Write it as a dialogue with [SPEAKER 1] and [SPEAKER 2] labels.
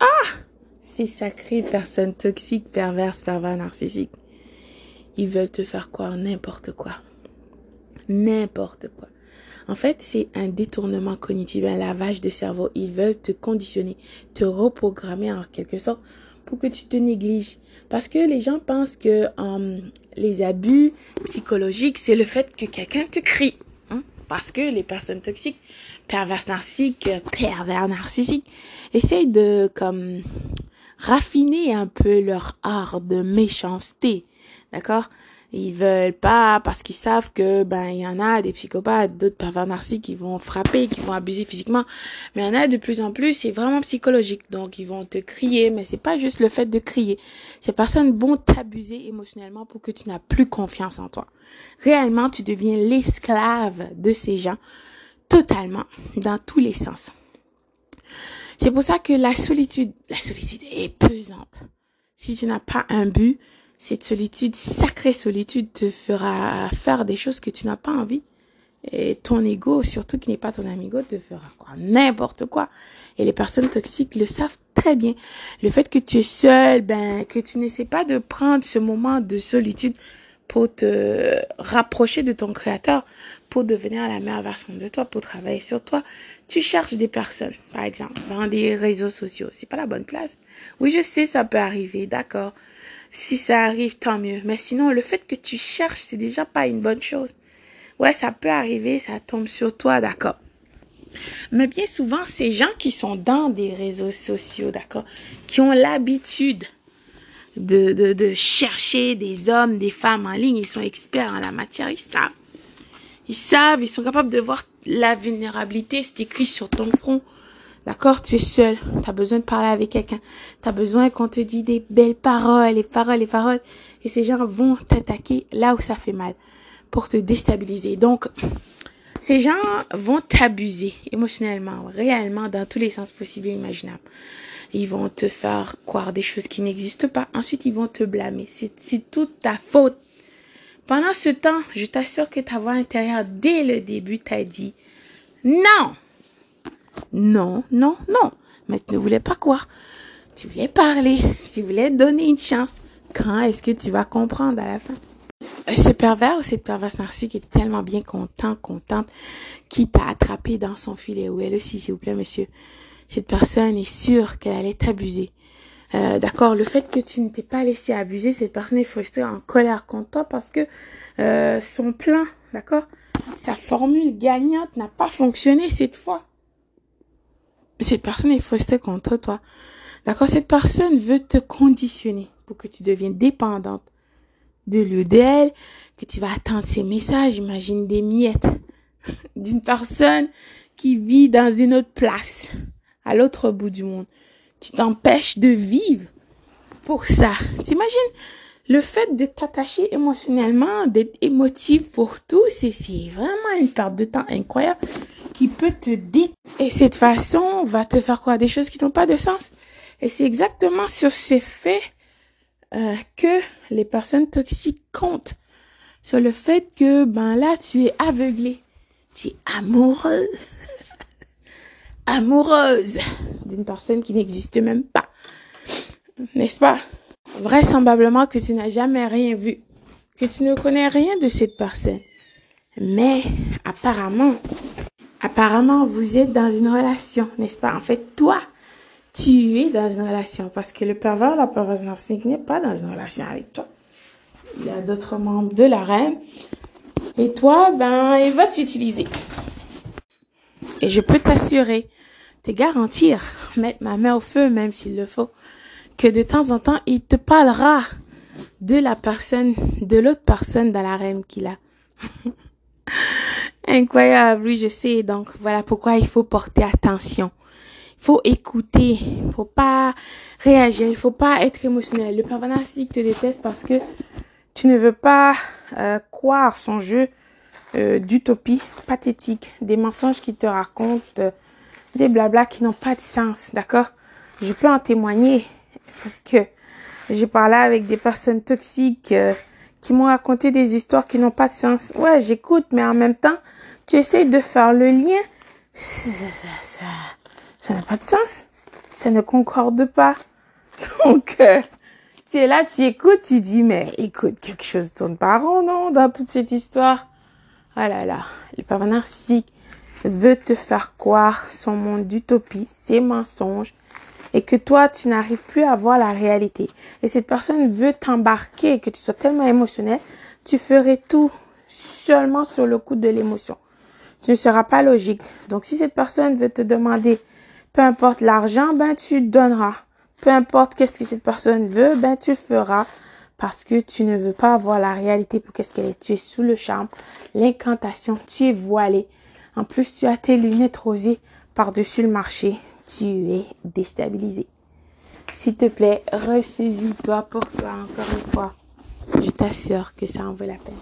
[SPEAKER 1] Ah Ces sacrées personnes toxiques, perverses, pervers, narcissiques. Ils veulent te faire croire n'importe quoi. N'importe quoi. En fait, c'est un détournement cognitif, un lavage de cerveau. Ils veulent te conditionner, te reprogrammer en quelque sorte pour que tu te négliges. Parce que les gens pensent que euh, les abus psychologiques, c'est le fait que quelqu'un te crie. Parce que les personnes toxiques, pervers narcissiques, pervers narcissiques, essayent de comme raffiner un peu leur art de méchanceté. D'accord? Ils veulent pas parce qu'ils savent que ben il y en a des psychopathes, d'autres pervers narcissiques qui vont frapper, qui vont abuser physiquement, mais il y en a de plus en plus, c'est vraiment psychologique. Donc ils vont te crier, mais c'est pas juste le fait de crier. Ces personnes vont t'abuser émotionnellement pour que tu n'as plus confiance en toi. Réellement, tu deviens l'esclave de ces gens totalement dans tous les sens. C'est pour ça que la solitude, la solitude est pesante. Si tu n'as pas un but, cette solitude, sacrée solitude, te fera faire des choses que tu n'as pas envie. Et ton ego, surtout qui n'est pas ton amigo, te fera quoi? N'importe quoi. Et les personnes toxiques le savent très bien. Le fait que tu es seul, ben que tu n'essaies pas de prendre ce moment de solitude pour te rapprocher de ton créateur, pour devenir la meilleure version de toi, pour travailler sur toi. Tu cherches des personnes, par exemple, dans des réseaux sociaux. C'est pas la bonne place. Oui, je sais, ça peut arriver, d'accord. Si ça arrive, tant mieux. Mais sinon, le fait que tu cherches, c'est déjà pas une bonne chose. Ouais, ça peut arriver, ça tombe sur toi, d'accord. Mais bien souvent, ces gens qui sont dans des réseaux sociaux, d'accord, qui ont l'habitude de, de, de chercher des hommes, des femmes en ligne, ils sont experts en la matière, ils savent. Ils savent, ils sont capables de voir la vulnérabilité, c'est écrit sur ton front. D'accord? Tu es seul. Tu as besoin de parler avec quelqu'un. Tu as besoin qu'on te dise des belles paroles, les paroles, les paroles. Et ces gens vont t'attaquer là où ça fait mal pour te déstabiliser. Donc, ces gens vont t'abuser émotionnellement, réellement, dans tous les sens possibles et imaginables. Ils vont te faire croire des choses qui n'existent pas. Ensuite, ils vont te blâmer. C'est toute ta faute. Pendant ce temps, je t'assure que ta voix intérieure, dès le début, t'a dit non. Non, non, non. Mais tu ne voulais pas croire. Tu voulais parler. Tu voulais donner une chance. Quand est-ce que tu vas comprendre à la fin? Euh, ce pervers ou cette perverse narcissique est tellement bien content, contente, qui t'a attrapé dans son filet. Ou elle aussi, s'il vous plaît, monsieur. Cette personne est sûre qu'elle allait t'abuser. Euh, d'accord, le fait que tu ne t'es pas laissé abuser, cette personne est frustrée, en colère contre toi parce que euh, son plan, d'accord, sa formule gagnante n'a pas fonctionné cette fois cette personne est frustrée contre toi. D'accord Cette personne veut te conditionner pour que tu deviennes dépendante de lui, d'elle, que tu vas attendre ses messages. Imagine des miettes d'une personne qui vit dans une autre place, à l'autre bout du monde. Tu t'empêches de vivre pour ça. Tu imagines le fait de t'attacher émotionnellement, d'être émotif pour tout, c'est vraiment une perte de temps incroyable qui peut te dé... Et cette façon va te faire croire des choses qui n'ont pas de sens. Et c'est exactement sur ces faits euh, que les personnes toxiques comptent. Sur le fait que, ben là, tu es aveuglé. Tu es amoureux. amoureuse d'une personne qui n'existe même pas. N'est-ce pas? Vraisemblablement que tu n'as jamais rien vu. Que tu ne connais rien de cette personne. Mais, apparemment, apparemment, vous êtes dans une relation, n'est-ce pas? En fait, toi, tu es dans une relation parce que le pervers, la perverse narcissique n'est pas dans une relation avec toi. Il y a d'autres membres de la reine. Et toi, ben, il va t'utiliser. Et je peux t'assurer, te garantir, mettre ma main au feu, même s'il le faut, que de temps en temps, il te parlera de la personne, de l'autre personne dans la reine qu'il a. Incroyable, oui, je sais. Donc, voilà pourquoi il faut porter attention. Il faut écouter. Il faut pas réagir. Il faut pas être émotionnel. Le pervers narcissique te déteste parce que tu ne veux pas euh, croire son jeu euh, d'utopie pathétique, des mensonges qui te racontent, euh, des blablas qui n'ont pas de sens, d'accord? Je peux en témoigner parce que j'ai parlé avec des personnes toxiques qui m'ont raconté des histoires qui n'ont pas de sens. Ouais, j'écoute, mais en même temps, tu essayes de faire le lien. Ça, ça, ça, ça n'a pas de sens. ça ne concorde pas. Donc, euh, tu es là, tu écoutes, tu dis, mais écoute, quelque chose tourne pas rond, non, dans toute cette histoire. Ah là là, le pervers narcissique veut te faire croire son monde d'utopie, ses mensonges, et que toi, tu n'arrives plus à voir la réalité. Et cette personne veut t'embarquer, que tu sois tellement émotionnel, tu ferais tout seulement sur le coup de l'émotion. Tu ne seras pas logique. Donc, si cette personne veut te demander, peu importe l'argent, ben, tu donneras. Peu importe qu'est-ce que cette personne veut, ben, tu le feras parce que tu ne veux pas voir la réalité pour qu'est-ce qu'elle est. Tu es sous le charme, l'incantation, tu es voilé. En plus, tu as tes lunettes rosées par-dessus le marché. Tu es déstabilisé. S'il te plaît, ressaisis-toi pour toi encore une fois. Je t'assure que ça en vaut la peine.